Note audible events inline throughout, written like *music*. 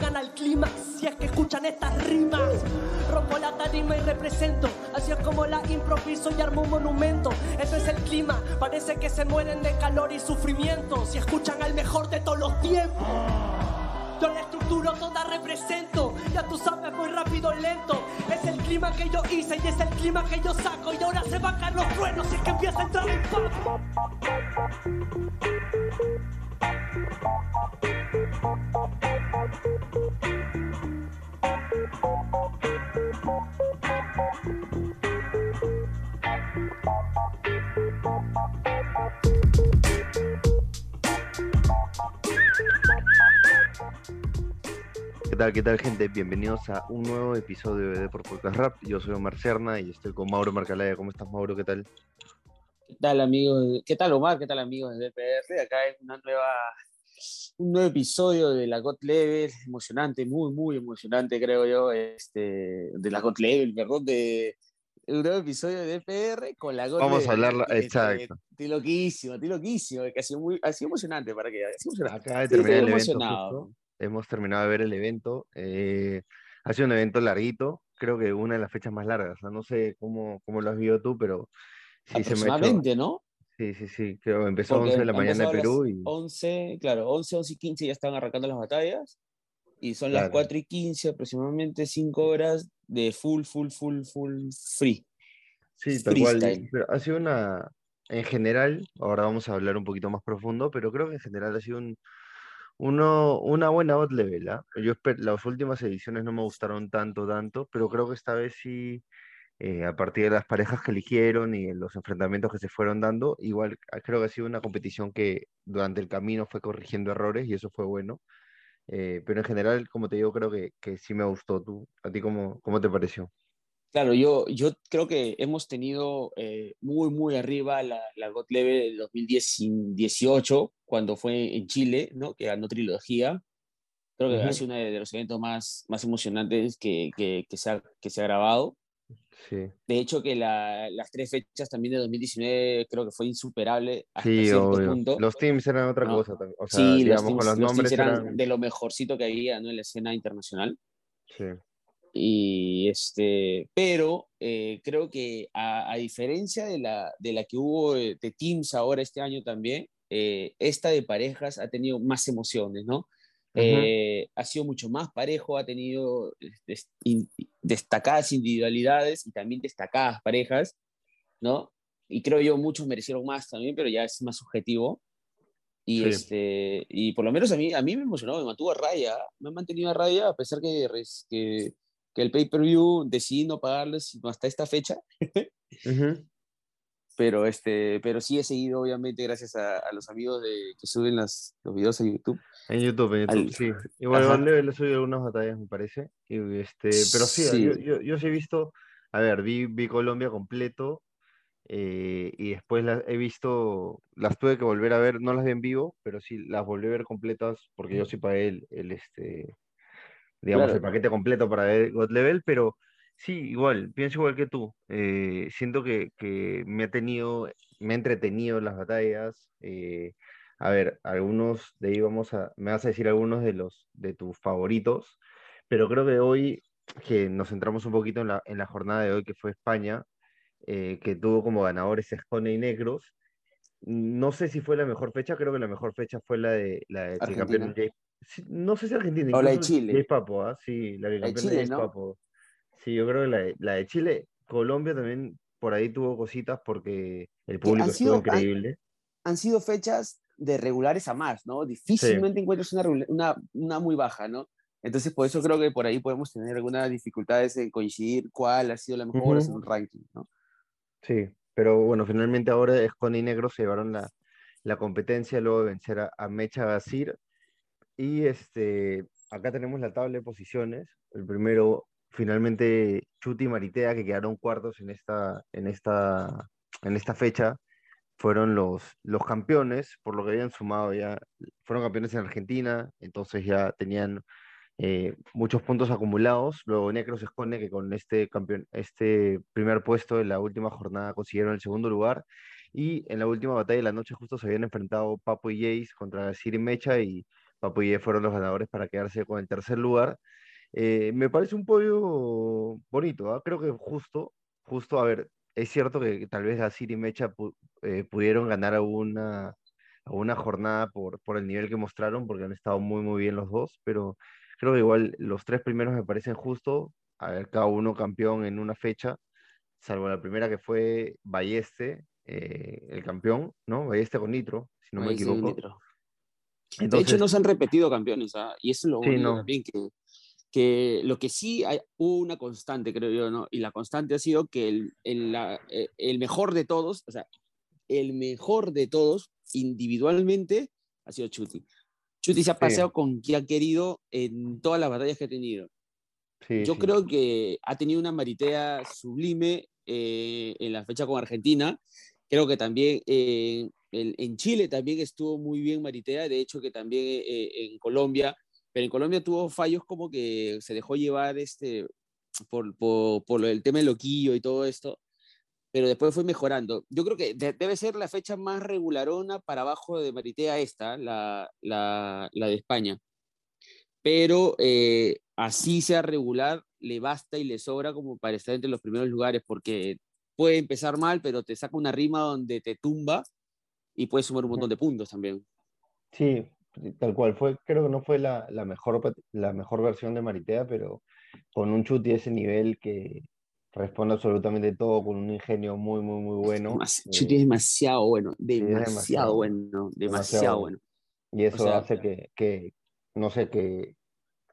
llegan al clima si es que escuchan estas rimas. Rompo la tarima y represento, así es como la improviso y armo un monumento. Este es el clima, parece que se mueren de calor y sufrimiento si escuchan al mejor de todos los tiempos. Yo la estructuro toda represento, ya tú sabes muy rápido lento. Es el clima que yo hice y es el clima que yo saco y ahora se van a caer los truenos y es que empieza a entrar el papo. ¿Qué tal, qué tal, gente? Bienvenidos a un nuevo episodio de Por Podcast Rap. Yo soy Omar Cerna y estoy con Mauro Marcalaya. ¿Cómo estás, Mauro? ¿Qué tal? ¿Qué tal, amigos? ¿Qué tal, Omar? ¿Qué tal, amigos de DPR? Acá es una nueva, un nuevo episodio de la God Level, emocionante, muy, muy emocionante, creo yo, este, de la God Level, perdón, de un nuevo episodio de DPR con la God Vamos a Level. hablarla, Este, exacto. Estoy loquísimo, estoy loquísimo, que ha sido, muy, ha sido emocionante, ¿para emocionante. Acaba de Sí, terminar el estoy evento justo. Hemos terminado de ver el evento. eh, ha sido un evento larguito. Creo que una de las fechas más largas. O sea, no sé cómo, cómo lo has visto tú, pero sí se me ha hecho. Aproximadamente, ¿no? Sí, sí, sí. Creo empezó a Porque 11 de la mañana las Perú y 11, claro, 11, 11 y 15 ya están arrancando las batallas. Y son las Claro. 4 y 15, aproximadamente 5 horas de full, full, full, full free. Sí, tal cual. Pero ha sido una, en general, ahora vamos a hablar un poquito más profundo, pero creo que en general ha sido un, uno, una buena hot level, ¿ah? Yo las últimas ediciones no me gustaron tanto, tanto, pero creo que esta vez sí, eh, a partir de las parejas que eligieron y los enfrentamientos que se fueron dando, igual ah, creo que ha sido una competición que durante el camino fue corrigiendo errores y eso fue bueno. Eh, pero en general, como te digo, creo que, que sí me gustó. ¿Tú, a ti cómo, cómo te pareció? Claro, yo, yo creo que hemos tenido eh, muy, muy arriba la, la God Level del 2018, cuando fue en Chile, ¿no? Que ganó trilogía. Creo que ha Ujú. sido uno de los eventos más, más emocionantes que, que, que se ha, que se ha grabado. Sí. De hecho, que la- las tres fechas también de 2019 creo que fue insuperable hasta Sí, cierto obvio. punto. Los teams eran otra ¿no? cosa también. O sea, sí, los digamos, teams, con los los teams eran eran. de lo mejorcito que había ¿no? en la escena internacional. Sí. Y este, pero eh, creo que a, a diferencia de la, de la que hubo eh, de Teams ahora este año también, eh, esta de parejas ha tenido más emociones, ¿no? Eh, ha sido mucho más parejo, ha tenido des- in- destacadas individualidades y también destacadas parejas, ¿no? Y creo yo muchos merecieron más también, pero ya es más subjetivo. Y, Sí. este, y por lo menos a mí, a mí me emocionó, me mantuvo a raya, me ha mantenido a raya a pesar que, que, que el pay-per-view decidí no pagarles hasta esta fecha, Ujú. Pero, este, pero sí he seguido obviamente gracias a, a los amigos de, que suben las, los videos a YouTube. En YouTube, en YouTube, Al- sí. *laughs* Igual, igual le, le subí algunas batallas, me parece. Y este, pero sí, Sí. Yo, yo, yo sí he visto, a ver, vi, vi Colombia completo eh, y después las he visto, las tuve que volver a ver, no las vi en vivo, pero sí las volví a ver completas porque yo sí pagué el, el este, digamos, Claro. el paquete completo para ver God Level, pero sí, igual, pienso igual que tú. Eh, siento que, que me ha tenido, me ha entretenido las batallas. eh, a ver, algunos de ahí vamos a, me vas a decir algunos de los de tus favoritos, pero creo que hoy, que nos centramos un poquito en la, en la jornada de hoy, que fue España, eh, que tuvo como ganadores Escone y Negros. No sé si fue la mejor fecha, creo que la mejor fecha fue la de la de Argentina. campeón sí, no sé si Argentina, O la de Chile. Jay Papo, ¿ah? Sí, la de campeón Chile, ¿no? Sí, yo creo que la de, la de Chile, Colombia también por ahí tuvo cositas porque el público han estuvo sido- han- increíble. Han sido fechas de regulares a más, ¿no? Difícilmente encuentras una, una, una muy baja, ¿no? Entonces, por eso creo que por ahí podemos tener algunas dificultades en coincidir cuál ha sido la mejor Ujú. según ranking, ¿no? Sí, pero bueno, finalmente ahora Escone y Negros se llevaron la, la competencia luego de vencer a, a Mecha Basir. Y este, acá tenemos la tabla de posiciones. El primero, finalmente, Chuti y Maritea, que quedaron cuartos en esta, en esta, en esta fecha, fueron los, los campeones, por lo que habían sumado ya, fueron campeones en Argentina, entonces ya tenían eh, muchos puntos acumulados. Luego Necros Escone, que con este, campeón, este primer puesto en la última jornada consiguieron el segundo lugar. Y en la última batalla de la noche justo se habían enfrentado Papo y Jace contra Siri Mecha y Papo y fueron los ganadores para quedarse con el tercer lugar. Eh, me parece un podio bonito, ¿ah? creo que justo, justo, a ver, es cierto que, tal vez Asir y Mecha eh, pudieron ganar alguna, una jornada por, por el nivel que mostraron, porque han estado muy, muy bien los dos, pero creo que igual los tres primeros me parecen justos, a ver, cada uno campeón en una fecha, salvo la primera que fue Balleste, eh, el campeón, ¿no? Balleste con Nitro, si no me equivoco. de hecho, no se han repetido campeones, ¿ah? y eso es lo sí, también, que, que lo que sí hay, hubo una constante, creo yo, ¿no? Y la constante ha sido que el, el, eh, el mejor de todos, o sea, el mejor de todos individualmente ha sido Chuti. Chuti se ha paseado con quien ha querido en todas las batallas que ha tenido. Yo creo que ha tenido una maritea sublime eh, en la fecha con Argentina. Creo que también eh, en Chile también estuvo muy bien Maritea, de hecho que también eh, en Colombia, pero en Colombia tuvo fallos como que se dejó llevar este, por, por, por el tema del loquillo y todo esto, pero después fue mejorando. Yo creo que debe ser la fecha más regularona para abajo de Maritea esta, la, la, la de España. Pero eh, así sea regular, le basta y le sobra como para estar entre los primeros lugares, porque puede empezar mal, pero te saca una rima donde te tumba y puede sumar un montón de puntos también. Sí, tal cual. Fue, creo que no fue la, la mejor, la mejor versión de Maritea, pero con un chute de ese nivel que, responde absolutamente todo con un ingenio muy, muy, muy bueno. Chuti es demasiado bueno, demasiado, bueno, demasiado, bueno. Y eso hace que, que, no sé, que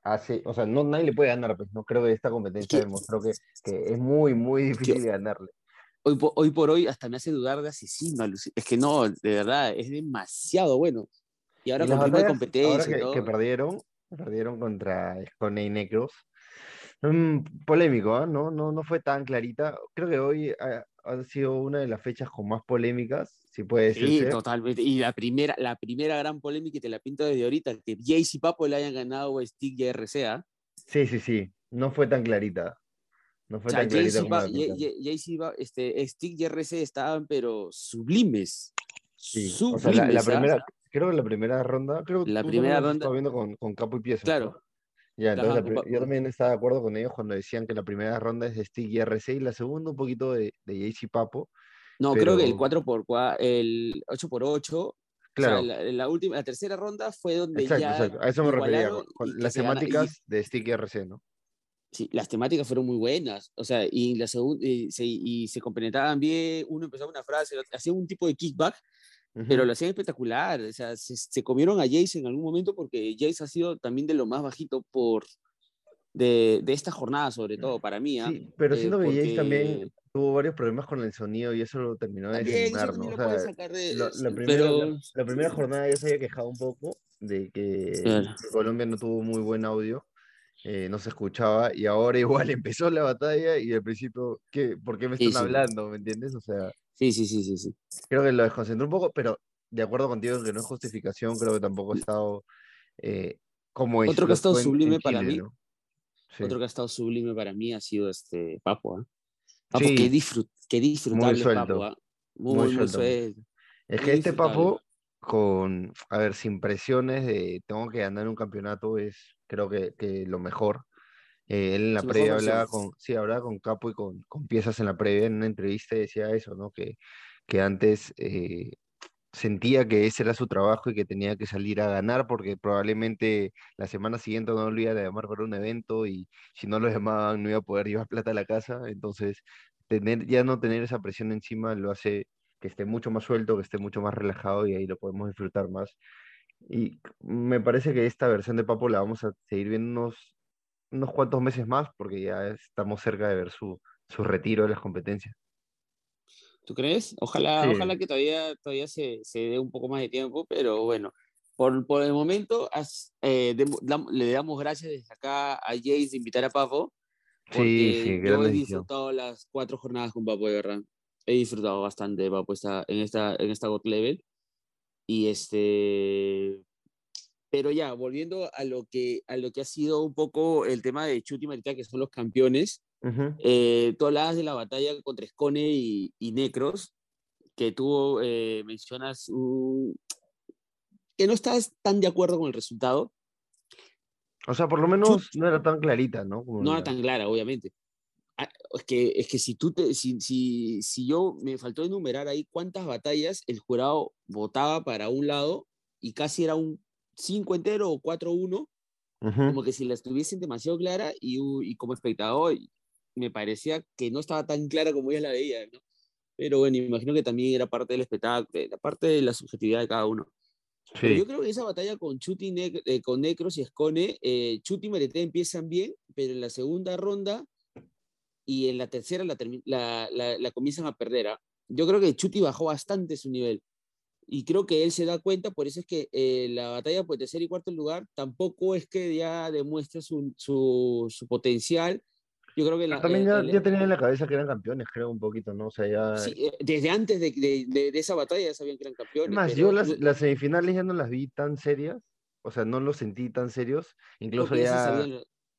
hace, o sea, no, nadie le puede ganar, pues no creo que esta competencia demostró que, que, es muy, muy difícil de ganarle. Hoy por, hoy por hoy hasta me hace dudar de asesino, es que no, de verdad, es demasiado bueno. Y ahora con de competencia. que, perdieron, perdieron contra Scone Necros, Mm, polémico, ¿ah? no, no, no fue tan clarita. Creo que hoy ha, sido una de las fechas con más polémicas, si puede decirse. Sí, totalmente. Y la primera, la primera gran polémica, y te la pinto desde ahorita, que Jace y Papo le hayan ganado a Stick y RCA. ¿ah? Sí, sí, sí. No fue tan clarita. No fue tan clarita como este, Stick y RC estaban, pero sublimes. Sí. Sublimes, la, ¿ah? primera, creo que la primera ronda, creo que la primera ronda. Estaba viendo con, con Capo y Pieza. Claro, ya, entonces yo también estaba de acuerdo con ellos cuando decían que la primera ronda es de Stick y RC y la segunda un poquito de, de Papo. No, creo que el 4x4, el 8x8, claro. la, última, la tercera ronda fue donde exacto, ya. Exacto, a eso me refería, con, las temáticas de Stick y RC, ¿no? Sí, las temáticas fueron muy buenas, o sea, y, la y, se, y se complementaban bien, uno empezaba una frase, hacía un tipo de kickback pero lo hacían espectacular. O sea, se, comieron a Jace en algún momento porque Jace ha sido también de lo más bajito por de, de esta jornada, sobre todo para mí. ¿ah? Sí, pero siento que Jace también tuvo varios problemas con el sonido y eso lo terminó de desanimar, ¿no? O sea, la, primera, la, primera, jornada ya se había quejado un poco de que Colombia no tuvo muy buen audio. Eh, no se escuchaba y ahora *laughs* igual empezó la batalla y al principio, ¿qué, ¿por qué me están hablando? ¿Me entiendes? O sea, Sí, sí, sí, sí, sí. Creo que lo desconcentró un poco, pero de acuerdo contigo que no es justificación, creo que tampoco ha estado eh, como Otro que ha estado sublime para mí. Otro que ha estado sublime para mí ha sido este Papo. ¿eh? Papo, que, disfrut que disfrutable muy Papo. ¿ah? Muy, muy, suelto. Es que este Papo, con, a ver, sin presiones de tengo que andar en un campeonato, es creo que, que lo mejor. Eh, él en la previa hablaba con, sí, hablaba con Capo y con, con, piezas en la previa, en una entrevista decía eso, ¿no? Que, que antes eh, sentía que ese era su trabajo y que tenía que salir a ganar porque probablemente la semana siguiente no lo iba a llamar para un evento y si no lo llamaban no iba a poder llevar plata a la casa, entonces tener, ya no tener esa presión encima lo hace que esté mucho más suelto, que esté mucho más relajado y ahí lo podemos disfrutar más. Y me parece que esta versión de Papo la vamos a seguir viendo unos unos cuantos meses más, porque ya estamos cerca de ver su, su retiro de las competencias. ¿Tú crees? Ojalá, ojalá que todavía, todavía se, se, dé un poco más de tiempo, pero bueno, por, por el momento eh, le damos gracias desde acá a Jace de invitar a Papo. Sí, sí, yo he disfrutado las cuatro jornadas con Papo, de verdad. He disfrutado bastante de Papo en esta, en esta God Level. Y este, pero ya, volviendo a lo, que, a lo que ha sido un poco el tema de Chuti y que son los campeones, eh, tú hablabas de la batalla contra Escone y, y Necros, que tú eh, mencionas que no estabas tan de acuerdo con el resultado. O sea, por lo menos no era tan clarita, ¿no? no era tan clara, obviamente. Ah, es que, es que si tú te, si, si, si yo me faltó enumerar ahí cuántas batallas el jurado votaba para un lado y casi era un 5 entero o 4-1, como que si las tuviesen demasiado clara y, y, como espectador me parecía que no estaba tan clara como ella la veía, ¿no? Pero bueno, imagino que también era parte del espectáculo, era parte de la subjetividad de cada uno. Pero yo creo que esa batalla con Chuti, eh, con Necros y Escone, eh, Chuti y Marete empiezan bien, pero en la segunda ronda y en la tercera la, la, la, comienzan a perder. ¿ah? Yo creo que Chuti bajó bastante su nivel. Y creo que él se da cuenta, por eso es que eh, la batalla por tercer y cuarto lugar tampoco es que ya demuestre su, su, su potencial. Yo creo que también ya, ya, tenían en la cabeza que eran campeones, creo un poquito, ¿no? O sea, ya... Sí, eh, desde antes de, de, de, esa batalla ya sabían que eran campeones. Más, yo las, las, semifinales ya no las vi tan serias, o sea, no los sentí tan serios, incluso ya...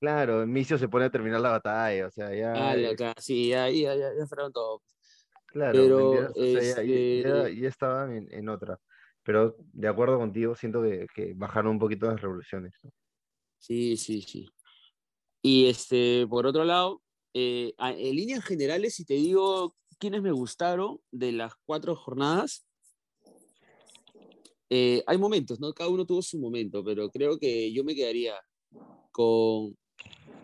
Claro, Micio se pone a terminar la batalla, o sea, ya. Ah, claro, sí, ya, ya, ya, ya fueron todo. Claro, Pero, o sea, ya, este estaban en, en, otra. Pero de acuerdo contigo, siento que, que bajaron un poquito las revoluciones. Sí, sí, sí. Y este, por otro lado, eh, en líneas generales, si te digo quiénes me gustaron de las cuatro jornadas, eh, hay momentos, ¿no? Cada uno tuvo su momento, pero creo que yo me quedaría con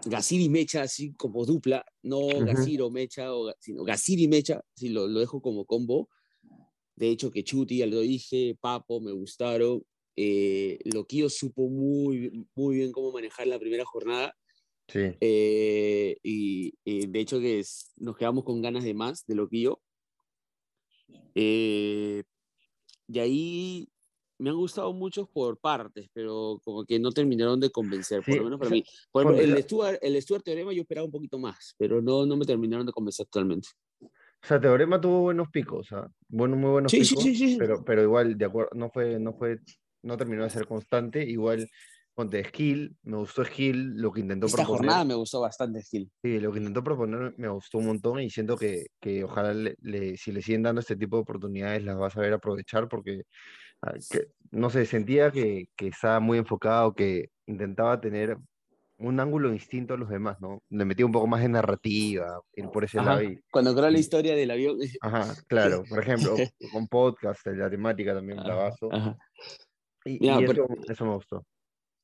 Gasir y Mecha, así como dupla, no Gasir o Mecha, o, sino Gasir y Mecha, si lo, lo, dejo como combo. De hecho, que Chuti, ya lo dije, Papo, me gustaron. Eh, Loquillo supo muy, muy bien cómo manejar la primera jornada. Sí. Eh, y, de hecho que nos quedamos con ganas de más de Loquillo. Eh, de ahí me han gustado muchos por partes, pero como que no terminaron de convencer, por lo menos para mí. Por el, Stuart, el Stuart Teorema yo esperaba un poquito más, pero no, no me terminaron de convencer totalmente. O sea, Teorema tuvo buenos picos, o sea, bueno, muy buenos picos, sí, sí, pero, pero igual, de acuerdo, no fue, no fue, no terminó de ser constante, igual Ponte Skill, me gustó Skill, lo que intentó Esta jornada me gustó bastante Skill. Sí, lo que intentó proponer me gustó un montón y siento que, que ojalá le, si le siguen dando este tipo de oportunidades las va a saber aprovechar porque ah, no sé, sentía que, que, estaba muy enfocado, que intentaba tener un ángulo distinto a los demás, ¿no? Le metía un poco más de narrativa, ir por ese lado. Cuando creó la historia del avión. Ajá, claro, por ejemplo, *laughs* con podcast, la temática también, bravazo. Y, y eso, eso me gustó.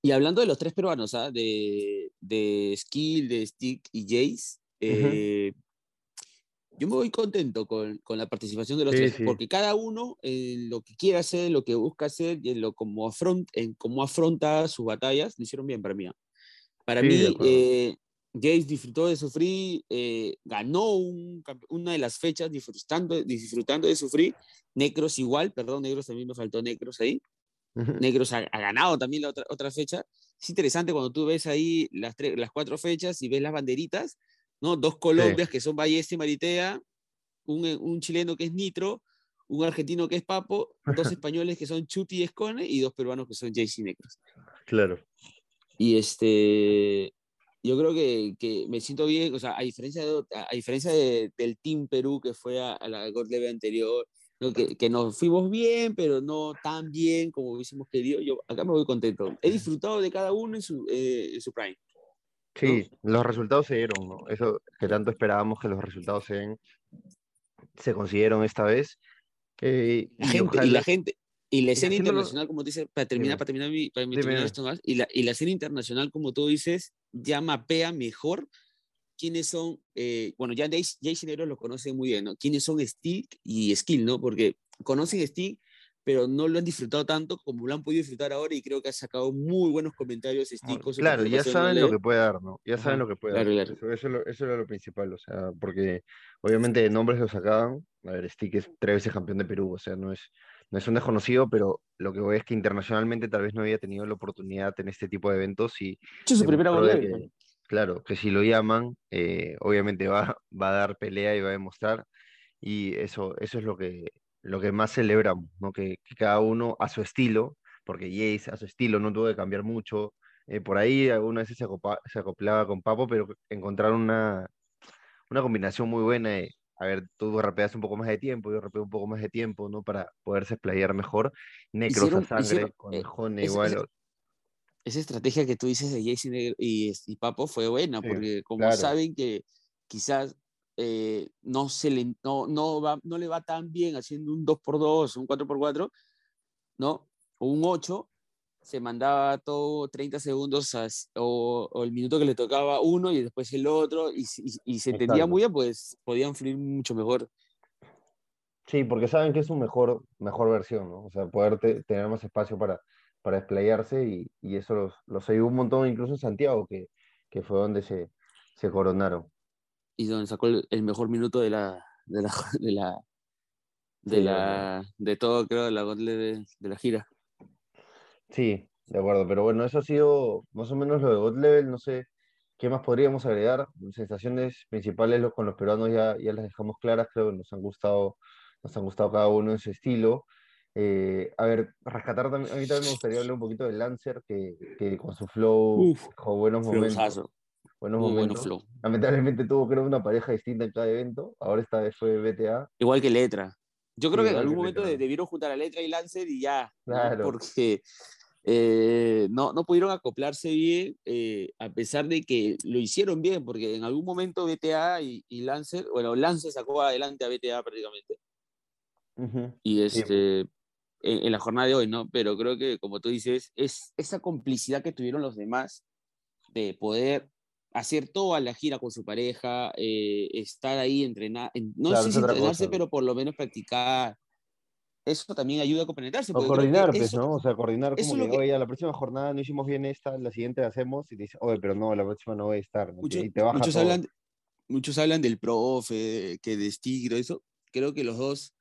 Y hablando de los tres peruanos, ¿ah? de, de Skill, de Stick y Jace, eh, yo me voy contento con, con la participación de los tres, porque cada uno en lo que quiere hacer, lo que busca hacer y en lo como afronta, en cómo afronta sus batallas, lo hicieron bien para mí. ¿ah? Para mí, eh, Jace disfrutó de sufrir, eh, ganó un, una de las fechas disfrutando, disfrutando de sufrir. Necros igual, perdón, Negros también me faltó Necros ahí. Negros ha, ganado también la otra, otra fecha. Es interesante cuando tú ves ahí las, tres, las cuatro fechas y ves las banderitas, ¿no? Dos Colombias que son Ballesta y Maritea, un, eh, un, chileno que es Nitro, un argentino que es Papo, dos *laughs* españoles que son Chuti y Escone y dos peruanos que son JC Negros. Claro. Y este, yo creo que, que, me siento bien, o sea, a diferencia, de, a diferencia de, del Team Perú que fue a, a la God Leve anterior, que, que, nos fuimos bien, pero no tan bien como hubiésemos querido. Yo acá me voy contento. He disfrutado de cada uno en su, eh, en su prime. Sí, los resultados se dieron, ¿no? Eso que tanto esperábamos que los resultados se den, se consiguieron esta vez. Eh, la y, gente, y, la gente, y la escena internacional, como dices, para terminar, para terminar, mi, para terminar esto más, y la, y la escena internacional, como tú dices, ya mapea mejor quiénes son, eh, bueno, ya Jason Negro lo conoce muy bien, ¿no? Quiénes son Stick y Skill, ¿no? Porque conocen Stick, pero no lo han disfrutado tanto como lo han podido disfrutar ahora y creo que ha sacado muy buenos comentarios Stick. Claro, ya saben lo que puede dar, ¿no? Ya saben lo que puede dar. Eso, eso, eso, era lo principal, o sea, porque obviamente nombres lo sacaban. A ver, Stick es tres veces campeón de Perú, o sea, no es, no es un desconocido, pero lo que voy es que internacionalmente tal vez no había tenido la oportunidad en este tipo de eventos y... Es su primera Claro, que si lo llaman, eh, obviamente va, va a dar pelea y va a demostrar. Y eso, eso es lo que, lo que más celebramos, ¿no? Que, cada uno a su estilo, porque Jace a su estilo no tuvo que cambiar mucho. Eh, por ahí algunas veces se, acoplaba con Papo, pero encontraron una, una combinación muy buena de a ver, tú rapeas un poco más de tiempo, yo rapeo un poco más de tiempo, ¿no? Para poderse explayar mejor. Necros Hicieron- a sangre, hicieron, con eh, igual. ese- esa estrategia que tú dices de Jason y, y, y Papo fue buena, Sí, porque como claro. saben que quizás eh, no, se le, no, no, va, no le va tan bien haciendo un 2x2, un 4x4, ¿no? O un 8, se mandaba todo 30 segundos a- o, o el minuto que le tocaba uno y después el otro, y, si- y- y se entendía Exacto. muy bien, pues podían fluir mucho mejor. Sí, porque saben que es su mejor, mejor versión, ¿no? O sea, poder te- tener más espacio para, para explayarse y, y eso los, los ayudó un montón, incluso en Santiago, que, que fue donde se, se coronaron. Y donde sacó el, el mejor minuto de la, de la, *laughs* de la, de, Sí, la, de todo, creo, de la, de, de la gira. Sí, de acuerdo, pero bueno, eso ha sido más o menos lo de God Level, no sé qué más podríamos agregar. Sensaciones principales los, con los peruanos ya, ya las dejamos claras, creo que nos han gustado, nos han gustado cada uno en su estilo. Eh, a ver, rescatar también, a mí también me gustaría hablar un poquito de Lancer, que, que con su flow Uf, dejó buenos momentos. Buenos Muy bueno momentos. flow. Lamentablemente tuvo, creo, una pareja distinta en cada evento. Ahora esta vez fue BTA. Igual que Letra. Yo creo Sí, que en algún que momento Letra. de- debieron juntar a Letra y Lancer y ya. ¿no? Claro. Porque eh, no, no pudieron acoplarse bien, eh, a pesar de que lo hicieron bien, porque en algún momento BTA y, y Lancer, bueno, Lancer sacó adelante a BTA prácticamente. Ujú. Y Sí, este, en, en la jornada de hoy, ¿no? Pero creo que, como tú dices, es esa complicidad que tuvieron los demás de poder hacer toda la gira con su pareja, eh, estar ahí, entrenar, en- no Claro, sé si entrenarse, cosa. pero por lo menos practicar. Eso también ayuda a compenetrarse. O coordinar, pues, ¿no? O sea, coordinar como que, que- oye, la próxima jornada no hicimos bien esta, la siguiente la hacemos, y te dice, oye, pero no, la próxima no voy a estar, ¿no? muchos, y te baja muchos todo. hablan, muchos hablan del profe, que de Stig y todo eso. Creo que los dos,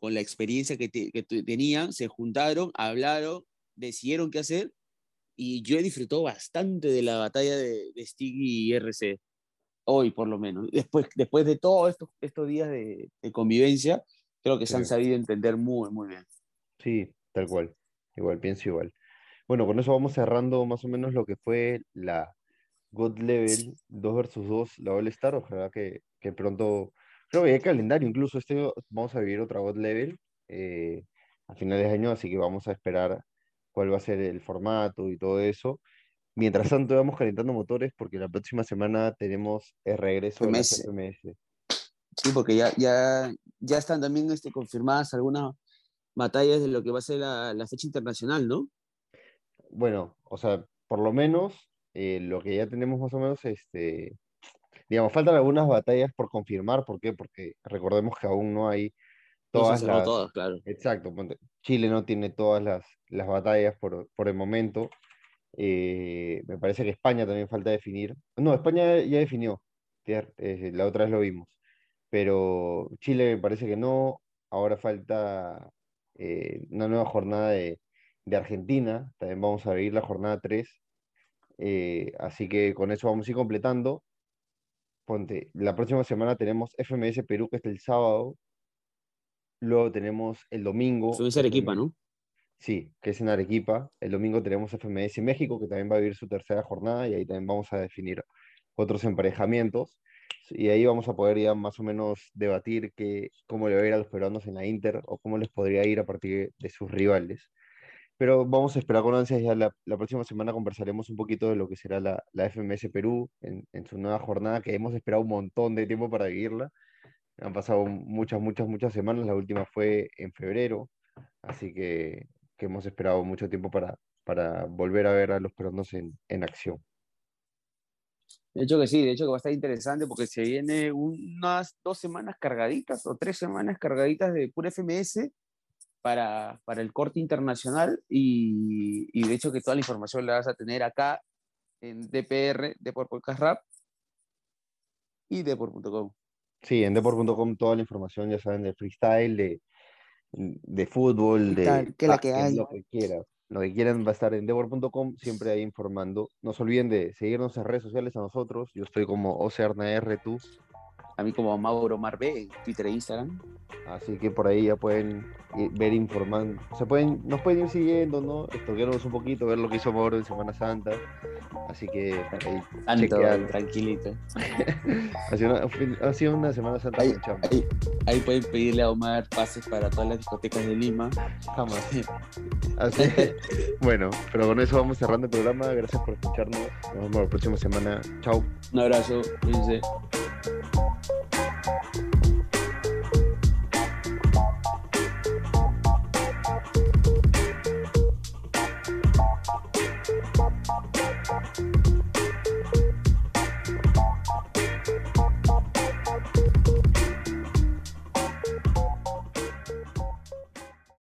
con la experiencia que, te- que tenían, se juntaron, hablaron, decidieron qué hacer. Y yo he disfrutado bastante de la batalla de, de Stig y RC. Hoy, por lo menos. Después, después de todos estos, estos días de, de convivencia, creo que se han Sí. sabido entender muy, muy bien. Sí, tal cual. Igual, pienso igual. Bueno, con eso vamos cerrando más o menos lo que fue la God Level 2 versus 2, la All Star. Ojalá que, que pronto, creo que hay calendario incluso. Este vamos a vivir otra God Level eh, a finales de año, así que vamos a esperar cuál va a ser el formato y todo eso. Mientras tanto, vamos calentando motores porque la próxima semana tenemos el regreso de las FMS. FMS. Sí, porque ya, ya, ya están también este, confirmadas algunas batallas de lo que va a ser la, la fecha internacional, ¿no? Bueno, o sea, por lo menos eh, lo que ya tenemos más o menos, este, digamos, faltan algunas batallas por confirmar. ¿Por qué? Porque recordemos que aún no hay todas las... todas, claro. Exacto, Chile no tiene todas las, las batallas por, por el momento. Eh, me parece que España también falta definir. No, España ya definió, eh, la otra vez lo vimos. Pero Chile me parece que no. Ahora falta eh, una nueva jornada de, de Argentina. También vamos a vivir la jornada 3. Eh, así que con eso vamos a ir completando. Ponte, la próxima semana tenemos FMS Perú, que es el sábado. Luego tenemos el domingo. En Arequipa, ¿no? Sí, que es en Arequipa. El domingo tenemos FMS México, que también va a vivir su tercera jornada, y ahí también vamos a definir otros emparejamientos. Y ahí vamos a poder ya más o menos debatir que, cómo le va a ir a los peruanos en la Inter o cómo les podría ir a partir de sus rivales. Pero vamos a esperar con ansias, ya la, la próxima semana conversaremos un poquito de lo que será la, la FMS Perú en, en su nueva jornada, que hemos esperado un montón de tiempo para vivirla. Han pasado muchas, muchas, muchas semanas, la última fue en febrero, así que, hemos esperado mucho tiempo para, volver a ver a los peruanos en, acción. De hecho que sí, de hecho que va a estar interesante porque se viene unas dos semanas cargaditas o tres semanas cargaditas de pura FMS para, para el corte internacional y, y de hecho que toda la información la vas a tener acá en DPR, Deport Podcast Rap y Deport.com. Sí, en deport.com toda la información, ya saben, de freestyle, de, de fútbol, de que la que hay. lo que quieran. Lo que quieran va a estar en deport.com, siempre ahí informando. No se olviden de seguirnos en redes sociales a nosotros. Yo estoy como OcearnaR, tú. A mí como Mauro Marbe en Twitter e Instagram. Así que por ahí ya pueden ir- ver informando. Se pueden, nos pueden ir siguiendo, ¿no? Estoquearnos un poquito, ver lo que hizo Mauro en Semana Santa. Así que ahí chequean. tranquilito. *laughs* Ha sido, una, ha sido una Semana Santa ahí, ahí pueden pedirle a Omar pases para todas las discotecas de Lima. Jamás. Así, *laughs* bueno, pero con eso vamos cerrando el programa. Gracias por escucharnos. Nos vemos la próxima semana. Chao. Un abrazo, cuídense. Thank you.